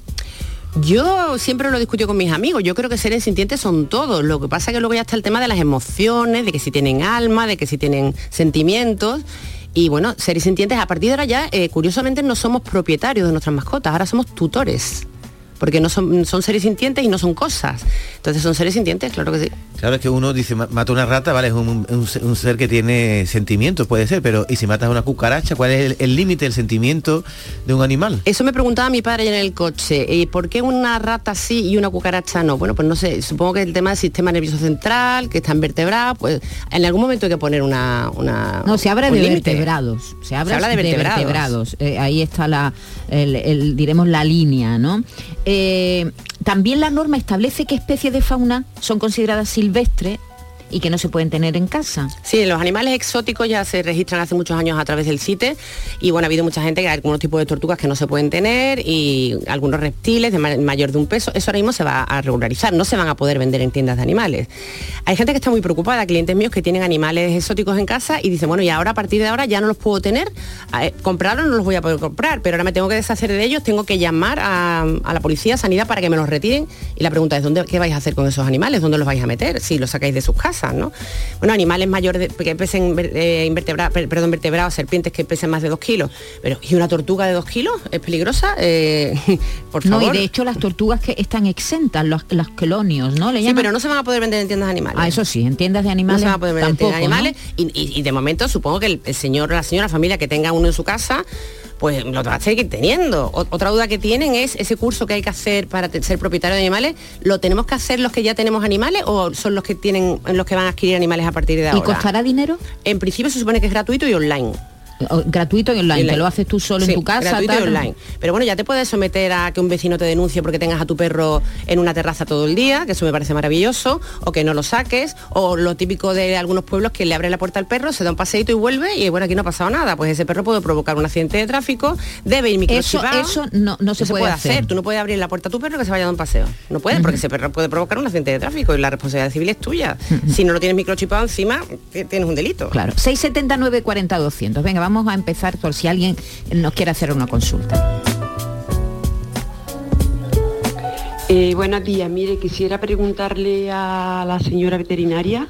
Yo siempre lo discuto con mis amigos, yo creo que seres sintientes son todos, lo que pasa que luego ya está el tema de las emociones, de que si tienen alma, de que si tienen sentimientos, y bueno, seres sintientes a partir de ahora ya, eh, curiosamente, no somos propietarios de nuestras mascotas, ahora somos tutores. Porque no son, son seres sintientes y no son cosas. Entonces son seres sintientes, claro que sí. Claro, es que uno dice, "Ma- mata una rata, vale, es un, un se- un ser que tiene sentimientos, puede ser, pero ¿y si matas a una cucaracha? ¿Cuál es el- el límite del sentimiento de un animal? Eso me preguntaba mi padre en el coche. ¿Y por qué una rata sí y una cucaracha no? Bueno, pues no sé, supongo que el tema del sistema nervioso central, que está en vertebrado, pues en algún momento hay que poner una... una No, se habla de límite. vertebrados. Se habla, habla de vertebrados. vertebrados. Eh, ahí está la, el- el, diremos, la línea, ¿no? Eh, también la norma establece qué especies de fauna son consideradas silvestres y que no se pueden tener en casa. Sí, los animales exóticos ya se registran hace muchos años a través del CITE y bueno, ha habido mucha gente que hay algunos tipos de tortugas que no se pueden tener y algunos reptiles de ma- mayor de un peso, eso ahora mismo se va a regularizar, no se van a poder vender en tiendas de animales. Hay gente que está muy preocupada, clientes míos que tienen animales exóticos en casa y dicen, bueno, y ahora a partir de ahora ya no los puedo tener, eh, comprarlos no los voy a poder comprar, pero ahora me tengo que deshacer de ellos, tengo que llamar a, la policía, sanidad para que me los retiren y la pregunta es, ¿dónde, ¿qué vais a hacer con esos animales? ¿Dónde los vais a meter? Si los sacáis de sus casas, ¿no? Bueno, animales mayores de- que pesen eh, invertebra- per- perdón, vertebrados, serpientes que pesen más de dos kilos. Pero, ¿y una tortuga de dos kilos? ¿Es peligrosa? Eh, [LAUGHS] por No, favor. y de hecho las tortugas que están exentas, los, los quelonios, ¿no? Le Sí, pero no se van a poder vender en tiendas de animales. Ah, eso sí, en tiendas de no animales se van a poder vender en tiendas de ¿no? animales y, y- y de momento supongo que el, el señor la señora familia que tenga uno en su casa pues lo va a seguir teniendo. Otra duda que tienen es ese curso que hay que hacer para ser propietario de animales, ¿lo tenemos que hacer los que ya tenemos animales o son los que tienen los que van a adquirir animales a partir de ¿Y ahora? costará dinero? En principio se supone que es gratuito y online. Gratuito y online, Online. te lo haces tú solo Sí, en tu casa. gratuito y online. Pero bueno, ya te puedes someter a que un vecino te denuncie porque tengas a tu perro en una terraza todo el día, que eso me parece maravilloso, o que no lo saques, o lo típico de algunos pueblos que le abren la puerta al perro, se da un paseíto y vuelve y bueno, aquí no ha pasado nada. Pues ese perro puede provocar un accidente de tráfico, debe ir Eso, microchipado. eso no, no se, puede, hacer. Tú no puedes abrir la puerta a tu perro que se vaya a dar un paseo. No puedes, porque ese perro puede provocar un accidente de tráfico y la responsabilidad civil es tuya. Si no lo tienes microchipado encima, ti- tienes un delito. Claro, 679 40 200. Venga, vamos a empezar por si alguien nos quiere hacer una consulta. Eh, buenos días, mire, quisiera preguntarle a la señora veterinaria.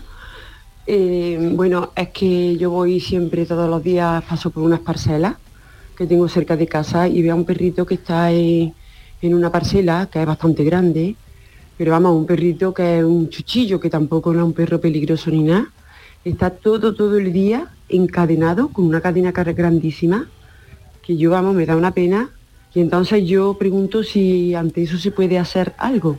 eh, bueno, es que yo voy siempre, todos los días, paso por unas parcelas que tengo cerca de casa y veo a un perrito que está en, en una parcela que es bastante grande, pero vamos, un perrito que es un chuchillo, que tampoco no es un perro peligroso ni nada. Está todo, todo el día encadenado con una cadena grandísima, que yo, vamos, me da una pena. Y entonces yo pregunto si ante eso se puede hacer algo.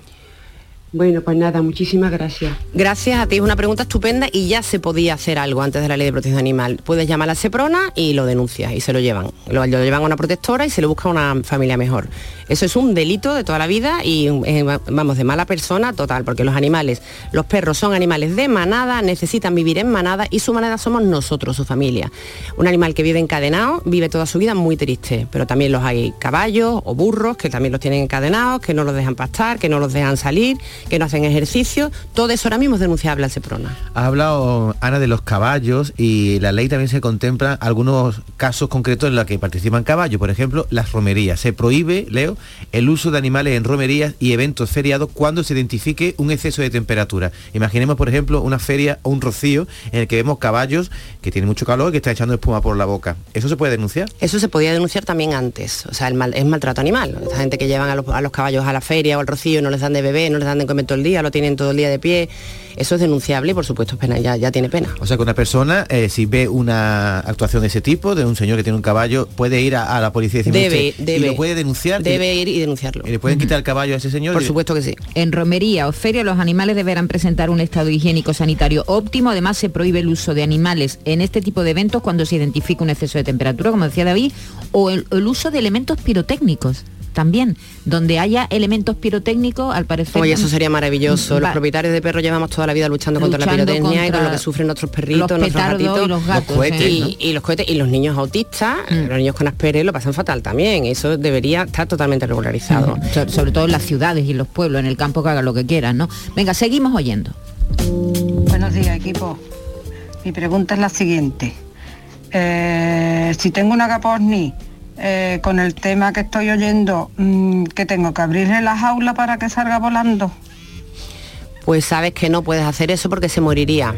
Bueno, pues nada, muchísimas gracias. Gracias a ti, es una pregunta estupenda y ya se podía hacer algo antes de la ley de protección animal. Puedes llamar a la Seprona y lo denuncias y se lo llevan. Lo, lo llevan a una protectora y se le busca una familia mejor. Eso es un delito de toda la vida y eh, vamos, de mala persona total, porque los animales, los perros son animales de manada, necesitan vivir en manada y su manada somos nosotros, su familia. Un animal que vive encadenado vive toda su vida muy triste, pero también los hay caballos o burros que también los tienen encadenados, que no los dejan pastar, que no los dejan salir, que no hacen ejercicio. Todo eso ahora mismo es denunciable al Seprona. Ha hablado Ana de los caballos y la ley también se contempla algunos casos concretos en los que participan caballos, por ejemplo, las romerías. Se prohíbe, Leo, el uso de animales en romerías y eventos feriados cuando se identifique un exceso de temperatura. Imaginemos, por ejemplo, una feria o un rocío en el que vemos caballos que tienen mucho calor y que están echando espuma por la boca. ¿Eso se puede denunciar? Eso se podía denunciar también antes, o sea, el mal- es maltrato animal. Esta gente que llevan a los, a los caballos a la feria o al rocío no les dan de beber, no les dan de comer todo el día, lo tienen todo el día de pie, eso es denunciable y por supuesto es pena, ya, ya tiene pena. O sea que una persona, eh, si ve una actuación de ese tipo, de un señor que tiene un caballo, puede ir a, a la policía y decir, "Mire Debe, usted", debe. y lo puede denunciar. Debe ir y denunciarlo. y le pueden quitar el caballo a ese señor. Por y- supuesto que sí. En romería o feria los animales deberán presentar un estado higiénico sanitario óptimo. Además se prohíbe el uso de animales en este tipo de eventos cuando se identifica un exceso de temperatura, como decía David, o el, el uso de elementos pirotécnicos también, donde haya elementos pirotécnicos, al parecer... Oye, eso sería maravilloso. Los propietarios de perros llevamos toda la vida luchando, contra la pirotecnia y con lo que sufren nuestros perritos, los nuestros gatitos. y los gatos, Los cohetes, y, ¿no? y los cohetes y los niños autistas, Mm. los niños con Asperger lo pasan fatal también. Eso debería estar totalmente regularizado. So- sobre todo en las ciudades y en los pueblos, en el campo que hagan lo que quieran, ¿no? Venga, seguimos oyendo. Buenos días, equipo. Mi pregunta es la siguiente. Eh, si tengo una caposni eh, con el tema que estoy oyendo, mm, que tengo que abrirle la jaula para que salga volando. Pues sabes que no puedes hacer eso porque se moriría.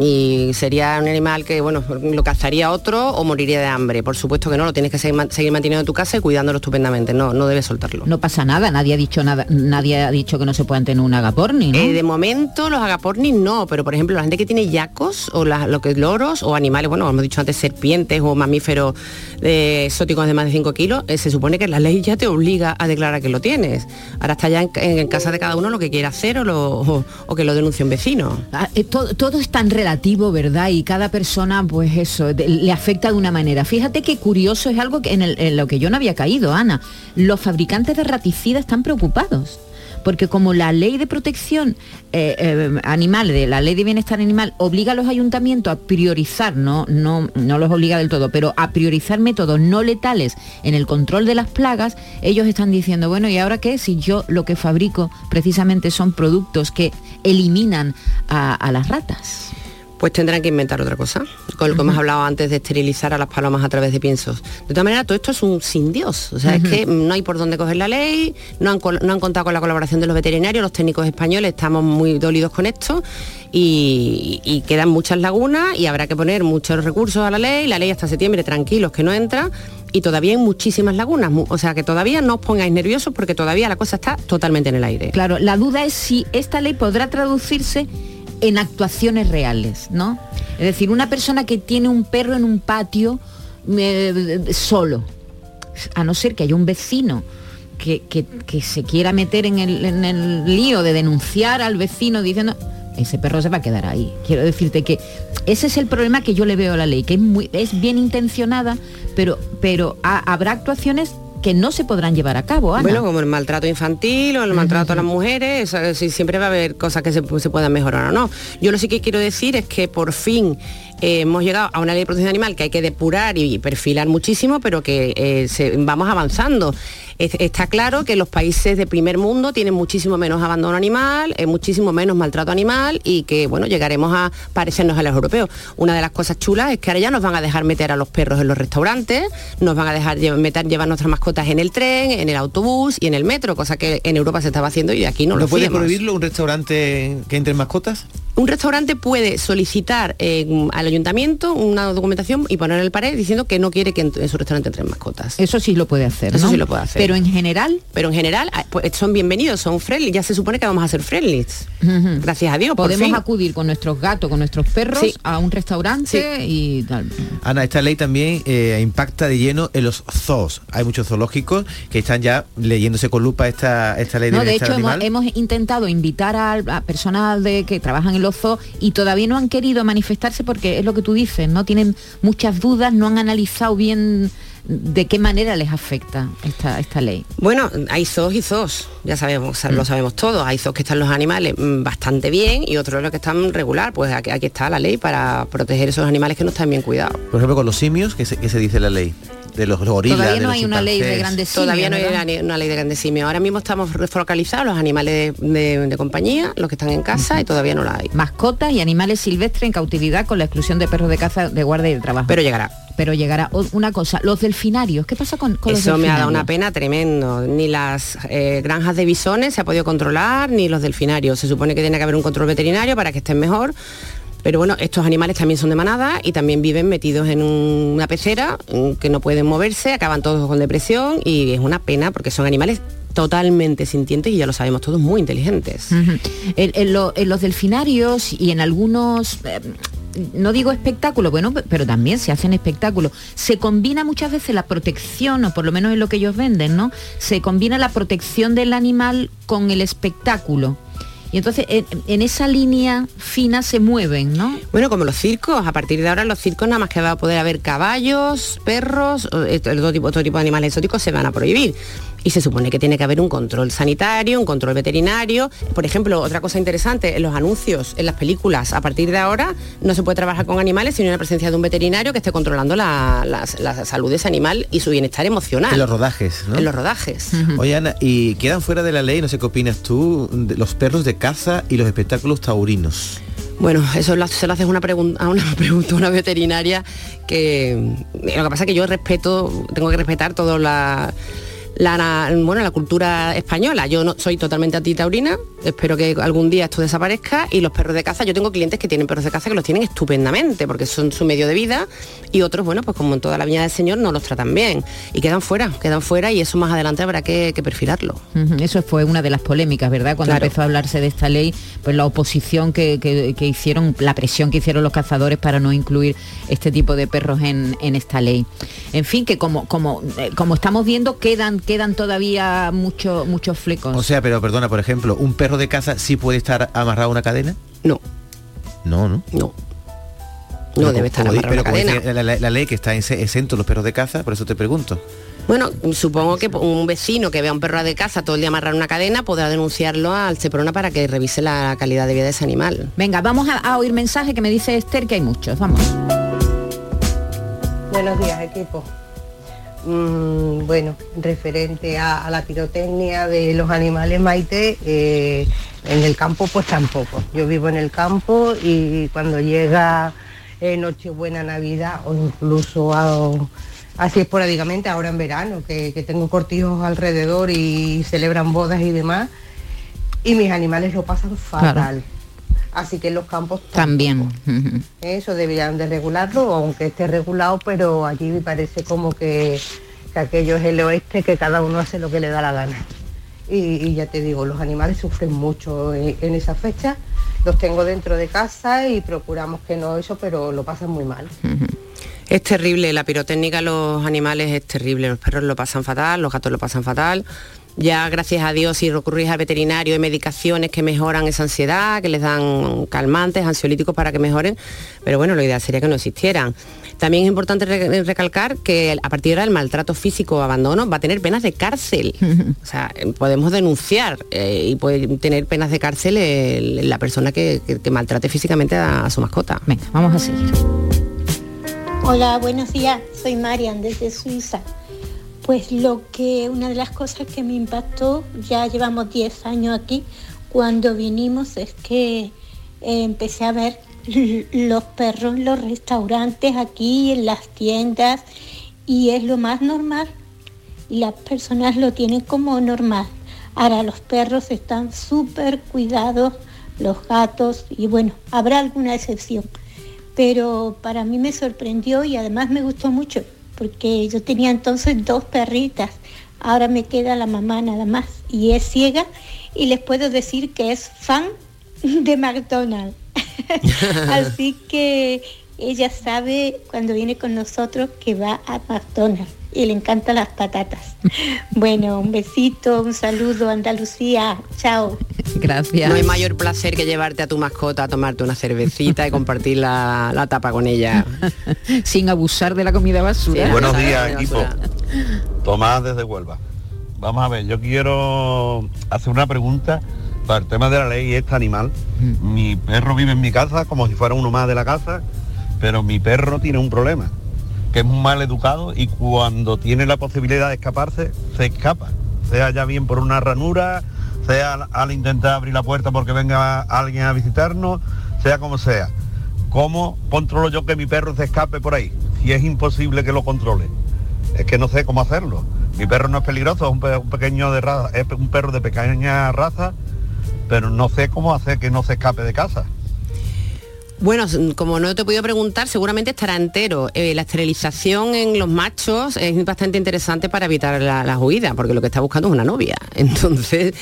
y sería un animal que, bueno, lo cazaría otro o moriría de hambre. Por supuesto que no, lo tienes que seguir, man- seguir manteniendo en tu casa y cuidándolo estupendamente, no, no debes soltarlo. No pasa nada, nadie ha dicho nada, nadie ha dicho que no se puedan tener un agaporni, ¿no? Eh, de momento los agapornis no, pero por ejemplo la gente que tiene yacos o la- lo que es loros o animales, bueno, hemos dicho antes serpientes o mamíferos eh, exóticos de más de 5 kilos, eh, se supone que la ley ya te obliga a declarar que lo tienes. Ahora está ya en, en casa de cada uno lo que quiera hacer o, lo- o- o que lo denuncie un vecino. Ah, eh, todo, todo es tan relativo, ¿verdad? Y cada persona, pues eso, le afecta de una manera. Fíjate qué curioso es algo que en, en lo que yo no había caído, Ana. Los fabricantes de raticidas están preocupados. Porque como la ley de protección eh, eh, animal, de la ley de bienestar animal, obliga a los ayuntamientos a priorizar, no, no, no los obliga del todo, pero a priorizar métodos no letales en el control de las plagas, ellos están diciendo, bueno, ¿y ahora qué? Si yo lo que fabrico precisamente son productos que eliminan a, a las ratas. Pues tendrán que inventar otra cosa, con lo que hemos hablado antes de esterilizar a las palomas a través de piensos. De todas maneras, todo esto es un sin Dios. O sea, es que no hay por dónde coger la ley, no han, no han contado con la colaboración de los veterinarios, los técnicos españoles estamos muy dolidos con esto y, y quedan muchas lagunas y habrá que poner muchos recursos a la ley, la ley hasta septiembre, tranquilos que no entra. Y todavía hay muchísimas lagunas, o sea que todavía no os pongáis nerviosos porque todavía la cosa está totalmente en el aire. Claro, la duda es si esta ley podrá traducirse en actuaciones reales, ¿no? Es decir, una persona que tiene un perro en un patio eh, solo, a no ser que haya un vecino que, que- que se quiera meter en el, en el lío de denunciar al vecino diciendo ese perro se va a quedar ahí. Quiero decirte que ese es el problema que yo le veo a la ley, que es, muy, es bien intencionada, pero, pero ha- habrá actuaciones que no se podrán llevar a cabo. Ana. Bueno, como el maltrato infantil o el maltrato a las mujeres, siempre va a haber cosas que se, se puedan mejorar o no. Yo lo sí que quiero decir es que por fin eh, hemos llegado a una ley de protección animal que hay que depurar y perfilar muchísimo, pero que eh, se- vamos avanzando. Es- Está claro que los países de primer mundo tienen muchísimo menos abandono animal, eh, muchísimo menos maltrato animal y que, bueno, llegaremos a parecernos a los europeos. Una de las cosas chulas es que ahora ya nos van a dejar meter a los perros en los restaurantes, nos van a dejar lle- meter, llevar nuestras mascotas en el tren, en el autobús y en el metro, cosa que en Europa se estaba haciendo y aquí no, ¿No, lo puede prohibirlo un restaurante que entre mascotas? Un restaurante puede solicitar eh, al ayuntamiento una documentación y poner en el pared diciendo que no quiere que en, en su restaurante entren mascotas. Eso sí lo puede hacer. Eso ¿no? sí lo puede hacer. Pero en general. Pero en general ah, pues, son bienvenidos, son friendly. Ya se supone que vamos a ser friendly. Ujú. Gracias a Dios. por Podemos fin. acudir con nuestros gatos, con nuestros perros Sí. a un restaurante y tal. Ana, esta ley también eh, impacta de lleno en los zoos. Hay muchos zoológicos que están ya leyéndose con lupa esta, esta ley de No, de hecho hemos, intentado invitar a, a personas de, que trabajan en los zoos y todavía no han querido manifestarse porque es lo que tú dices, no tienen muchas dudas, no han analizado bien de qué manera les afecta esta, esta ley. Bueno, hay zoos y zoos, ya sabemos, Mm. lo sabemos todos. Hay zoos que están los animales mm, bastante bien y otros los que están regular. Pues aquí, aquí está la ley para proteger esos animales que no están bien cuidados. Por ejemplo, con los simios, ¿qué se, qué se dice la ley? De los gorilas, Todavía de no los hay una ley de grandes simios, Todavía no hay una, ley de grandes simios. Ahora mismo estamos focalizados los animales de, de- de compañía, los que están en casa y todavía no la hay. Mascotas y animales silvestres en cautividad con la exclusión de perros de caza, de guardia y de trabajo. Pero llegará. Pero llegará. Una cosa, los delfinarios, ¿qué pasa con, con los Eso me ha dado una pena tremendo. Ni las eh, granjas de bisones se ha podido controlar, ni los delfinarios. Se supone que tiene que haber un control veterinario para que estén mejor. Pero bueno, estos animales también son de manada y también viven metidos en un- una pecera mm, que no pueden moverse, acaban todos con depresión y es una pena porque son animales totalmente sintientes y ya lo sabemos todos muy inteligentes. En, en lo- en los delfinarios y en algunos, eh, no digo espectáculos, bueno, pe- pero también se hacen espectáculos. Se combina muchas veces la protección, o por lo menos es lo que ellos venden, ¿no? Se combina la protección del animal con el espectáculo. Y entonces en, esa línea fina se mueven, ¿no? Bueno, como los circos, a partir de ahora los circos nada más que va a poder haber caballos, perros, eh, todo todo tipo de animales exóticos se van a prohibir. Y se supone que tiene que haber un control sanitario, un control veterinario. Por ejemplo, otra cosa interesante, en los anuncios, en las películas, a partir de ahora no se puede trabajar con animales sin una presencia de un veterinario que esté controlando la, la- la salud de ese animal y su bienestar emocional. En los rodajes, ¿no? En los rodajes. Oye, Ana, y quedan fuera de la ley, no sé qué opinas tú, de los perros de caza y los espectáculos taurinos. Bueno, eso lo- se lo haces una pregunta a una [LAUGHS] pregunta a una veterinaria que lo que pasa es que yo respeto, tengo que respetar todas la- la, bueno, la cultura española. Yo no soy totalmente antitaurina, espero que algún día esto desaparezca y los perros de caza, yo tengo clientes que tienen perros de caza que los tienen estupendamente porque son su medio de vida y otros, bueno, pues como en toda la viña del Señor no los tratan bien y quedan fuera, quedan fuera y eso más adelante habrá que, que perfilarlo. Eso fue una de las polémicas, ¿verdad? Cuando Claro. empezó a hablarse de esta ley, pues la oposición que, que- que hicieron, la presión que hicieron los cazadores para no incluir este tipo de perros en, en esta ley. En fin, que como, como, eh, como estamos viendo, quedan, quedan todavía mucho- muchos flecos. O sea, pero perdona, por ejemplo, ¿un perro de caza sí puede estar amarrado a una cadena? No. No, ¿no? No. No debe estar amarrado a Pero una como cadena. la, la- la ley que está ex- exento los perros de caza, por eso te pregunto. Bueno, supongo que un vecino que vea un perro de caza todo el día amarrar una cadena podrá denunciarlo al Seprona para que revise la calidad de vida de ese animal. Venga, vamos a, a oír mensaje que me dice Esther que hay muchos. Vamos. Buenos días, equipo. Mm, bueno, referente a, a la pirotecnia de los animales Maite, eh, en el campo pues tampoco. Yo vivo en el campo y cuando llega eh, Nochebuena, Navidad o incluso a- así esporádicamente, ahora en verano, que, que tengo cortijos alrededor y celebran bodas y demás, y mis animales lo pasan fatal. Así que en los campos También. Eso deberían de regularlo, aunque esté regulado, pero allí me parece como que, que aquello es el oeste, que cada uno hace lo que le da la gana. Y, y ya te digo, los animales sufren mucho en, en esa fecha. Los tengo dentro de casa y procuramos que no eso, pero lo pasan muy mal. Es terrible, la pirotécnica los animales es terrible, los perros lo pasan fatal, los gatos lo pasan fatal. Ya gracias a Dios si recurrís al veterinario hay medicaciones que mejoran esa ansiedad, que les dan calmantes, ansiolíticos para que mejoren, pero bueno, lo ideal sería que no existieran. También es importante re- recalcar que a partir de ahora el maltrato físico o abandono va a tener penas de cárcel. O sea, podemos denunciar eh, y puede tener penas de cárcel el- la persona que, que- que maltrate físicamente a, a su mascota. Venga, vamos a seguir. Hola, buenos días. Soy Marian desde Suiza. Pues lo que una de las cosas que me impactó, ya llevamos 10 años aquí, cuando vinimos es que eh, empecé a ver [LAUGHS] los perros en los restaurantes aquí, en las tiendas, y es lo más normal. Y las personas lo tienen como normal. Ahora los perros están súper cuidados, los gatos, y bueno, habrá alguna excepción pero para mí me sorprendió y además me gustó mucho, porque yo tenía entonces dos perritas, ahora me queda la mamá nada más y es ciega y les puedo decir que es fan de McDonald's. [LAUGHS] Así que ella sabe cuando viene con nosotros que va a McDonald's y le encantan las patatas. Bueno, un besito, un saludo Andalucía, chao. Gracias. No hay mayor placer que llevarte a tu mascota a tomarte una cervecita y compartir la, la tapa con ella. [LAUGHS] Sin abusar de la comida basura. Sí, Buenos días, equipo. basura. Tomás desde Huelva. Vamos a ver, yo quiero hacer una pregunta para el tema de la ley este animal. Mi perro vive en mi casa como si fuera uno más de la casa, pero mi perro tiene un problema, que es muy mal educado y cuando tiene la posibilidad de escaparse, se escapa. Sea ya bien por una ranura, sea al, intentar abrir la puerta porque venga alguien a visitarnos, sea como sea. ¿Cómo controlo yo que mi perro se escape por ahí? Si es imposible que lo controle. Es que no sé cómo hacerlo. Mi perro no es peligroso, es un, un pequeño de raza, es un perro de pequeña raza, pero no sé cómo hacer que no se escape de casa. Bueno, como no te he podido preguntar, seguramente estará entero. Eh, la esterilización en los machos es bastante interesante para evitar la- las huidas, porque lo que está buscando es una novia. [LAUGHS] Entonces,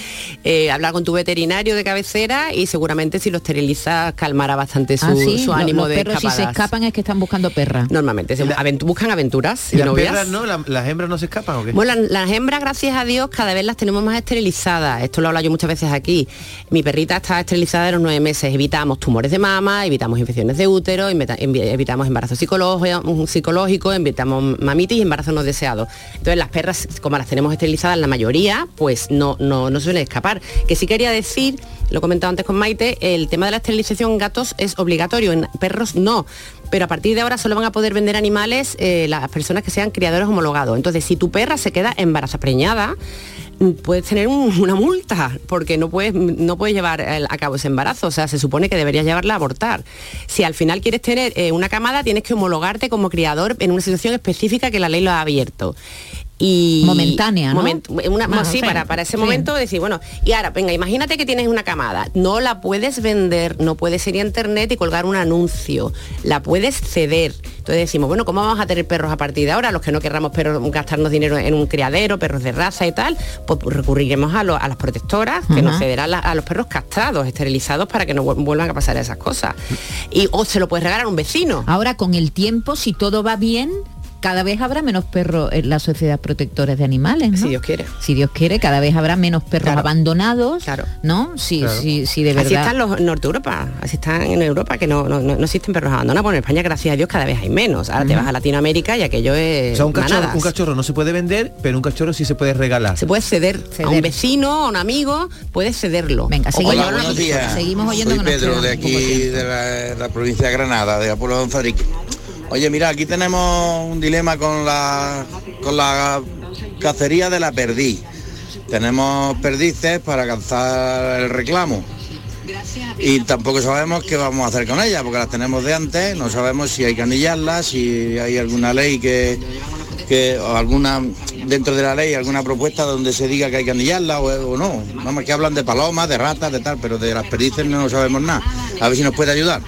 eh, hablar con tu veterinario de cabecera y seguramente si lo esterilizas calmará bastante su, Ah, sí, su lo- ánimo los de perros si se escapadas. escapan es que están buscando perra. Normalmente, se aventu- buscan aventuras ¿Y y las novias. perras no? ¿La- ¿Las hembras no se escapan o qué? Bueno, la- las hembras, gracias a Dios, cada vez las tenemos más esterilizadas. Esto lo he hablado yo muchas veces aquí. Mi perrita está esterilizada de los nueve meses. Evitamos tumores de mama, evitamos infecciones de útero, evitamos embarazo psicológico, psicológico, evitamos mamitis y embarazos no deseados. Entonces las perras, como las tenemos esterilizadas la mayoría, pues no, no, no suelen escapar. Que sí quería decir, lo he comentado antes con Maite, el tema de la esterilización en gatos es obligatorio, en perros no. Pero a partir de ahora solo van a poder vender animales eh, las personas que sean criadores homologados. Entonces, si tu perra se queda embarazada preñada, mm, puedes tener un- una multa porque no puedes, no puedes llevar a cabo ese embarazo. O sea, se supone que deberías llevarla a abortar. Si al final quieres tener eh, una camada, tienes que homologarte como criador en una situación específica que la ley lo ha abierto. Y Momentánea, ¿no? Moment- una- Bueno, sí, para, para ese sí. momento decir, bueno, y ahora, venga, imagínate que tienes una camada, no la puedes vender, no puedes ir a internet y colgar un anuncio, la puedes ceder. Entonces decimos, bueno, ¿cómo vamos a tener perros a partir de ahora? Los que no querramos perros, gastarnos dinero en un criadero, perros de raza y tal, pues recurriremos a, lo- a las protectoras que nos cederán la- a los perros castrados, esterilizados, para que no vuel- vuelvan a pasar esas cosas. Y o se lo puedes regalar a un vecino. Ahora con el tiempo, si todo va bien, cada vez habrá menos perros en la sociedad protectores de animales, ¿no? Si Dios quiere. Si Dios quiere, cada vez habrá menos perros abandonados, ¿no? Si, Claro. si, si de verdad. Así están los Norte Europa, así están en Europa que no, no, no- no existen perros abandonados. Bueno, en España, gracias a Dios, cada vez hay menos. Ahora te vas a Latinoamérica y aquello es O sea, un cachorro, un cachorro no se puede vender, pero un cachorro sí se puede regalar. Se puede ceder, a un vecino, a un amigo, puedes cederlo. Venga, Hola, buenos días. Seguimos oyendo Soy Pedro de aquí, de la, la provincia de Granada, de Apolo Gonzarique. Oye, mira, aquí tenemos un dilema con la, con la cacería de la perdiz. Tenemos perdices para alcanzar el reclamo. Y tampoco sabemos qué vamos a hacer con ellas, porque las tenemos de antes, no sabemos si hay que anillarlas, si hay alguna ley que, que alguna dentro de la ley alguna propuesta donde se diga que hay que anillarla o no. Vamos, que hablan de palomas, de ratas, de tal, pero de las perdices no sabemos nada. A ver si nos puede ayudar.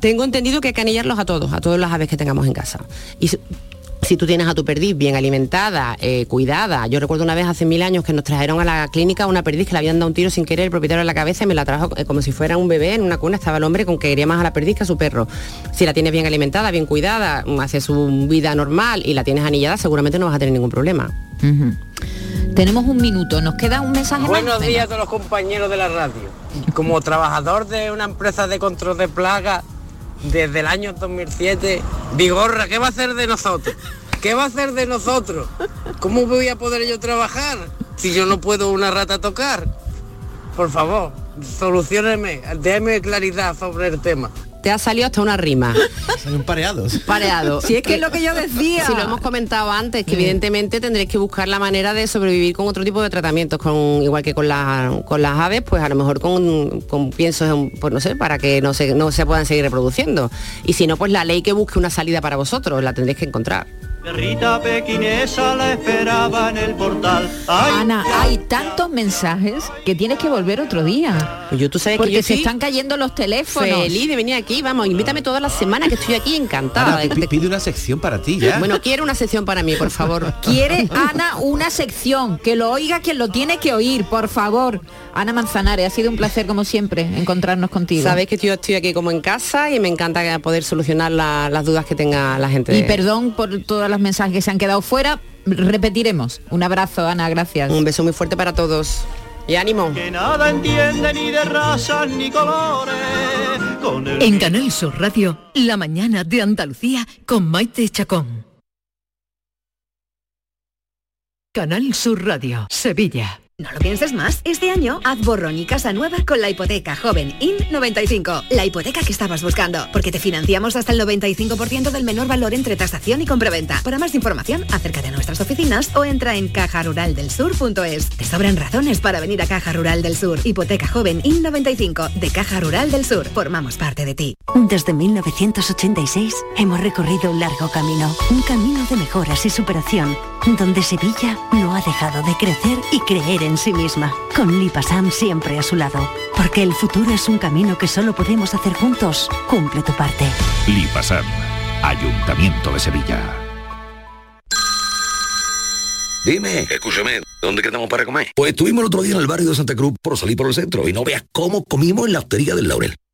Tengo entendido que hay que anillarlos a todos, a todas las aves que tengamos en casa. Y si, tú tienes a tu perdiz bien alimentada, eh, cuidada, yo recuerdo una vez hace mil años que nos trajeron a la clínica una perdiz que le habían dado un tiro sin querer el propietario en la cabeza y me la trajo eh, como si fuera un bebé en una cuna, estaba el hombre con que quería más a la perdiz que a su perro. Si la tienes bien alimentada, bien cuidada, mm, hace su vida normal y la tienes anillada, seguramente no vas a tener ningún problema. Tenemos un minuto, nos queda un mensaje. Buenos días a todos los compañeros de la radio. Como trabajador de una empresa de control de plagas desde el año 2007, Vigorra, ¿qué va a hacer de nosotros? ¿Qué va a hacer de nosotros? ¿Cómo voy a poder yo trabajar si yo no puedo una rata tocar? Por favor, solucioneme, déme claridad sobre el tema. Te ha salido hasta una rima. [LAUGHS] Son pareados. Pareado. Si es que es lo que yo decía. Si lo hemos comentado antes, que Mm. evidentemente tendréis que buscar la manera de sobrevivir con otro tipo de tratamientos, con igual que con, la- con las aves, pues a lo mejor con, con piensos, en- pues no sé, para que no se, no se puedan seguir reproduciendo. Y si no, pues la ley que busque una salida para vosotros, la tendréis que encontrar. Perrita pequinesa la esperaba en el portal. Ay, Ana, hay tantos mensajes que tienes que volver otro día. Pues yo tú sabes Porque que yo se están cayendo los teléfonos. Feliz de venir aquí, vamos, invítame todas las semanas que estoy aquí encantada. Ana, de- pide una sección para ti ya. Bueno, quiero una sección para mí, por favor. [LAUGHS] Quiere Ana una sección, que lo oiga quien lo tiene que oír, por favor. Ana Manzanares, ha sido un placer como siempre encontrarnos contigo. Sabéis que yo estoy aquí como en casa y me encanta poder solucionar la- las dudas que tenga la gente. Y perdón por todos los mensajes que se han quedado fuera. Repetiremos. Un abrazo, Ana, gracias. Un beso muy fuerte para todos. Y ánimo. que nada entiende ni de razas ni colores. Con el En Canal Sur Radio, La mañana de Andalucía con Maite Chacón. Canal Sur Radio, Sevilla. No lo pienses más. Este año haz borrón y casa nueva con la hipoteca joven IN95. La hipoteca que estabas buscando. Porque te financiamos hasta el 95% del menor valor entre tasación y compraventa. Para más información, acércate a nuestras oficinas o entra en cajaruraldelsur.es. Te sobran razones para venir a Caja Rural del Sur. Hipoteca joven IN95 de Caja Rural del Sur. Formamos parte de ti. Desde 1986 hemos recorrido un largo camino, un camino de mejoras y superación, donde Sevilla no ha dejado de crecer y creer en sí misma, con Lipasam siempre a su lado, porque el futuro es un camino que solo podemos hacer juntos. Cumple tu parte. Lipasam, Ayuntamiento de Sevilla. Dime, escúchame, ¿dónde quedamos para comer? Pues estuvimos el otro día en el barrio de Santa Cruz por salir por el centro y no veas cómo comimos en la hostería del Laurel.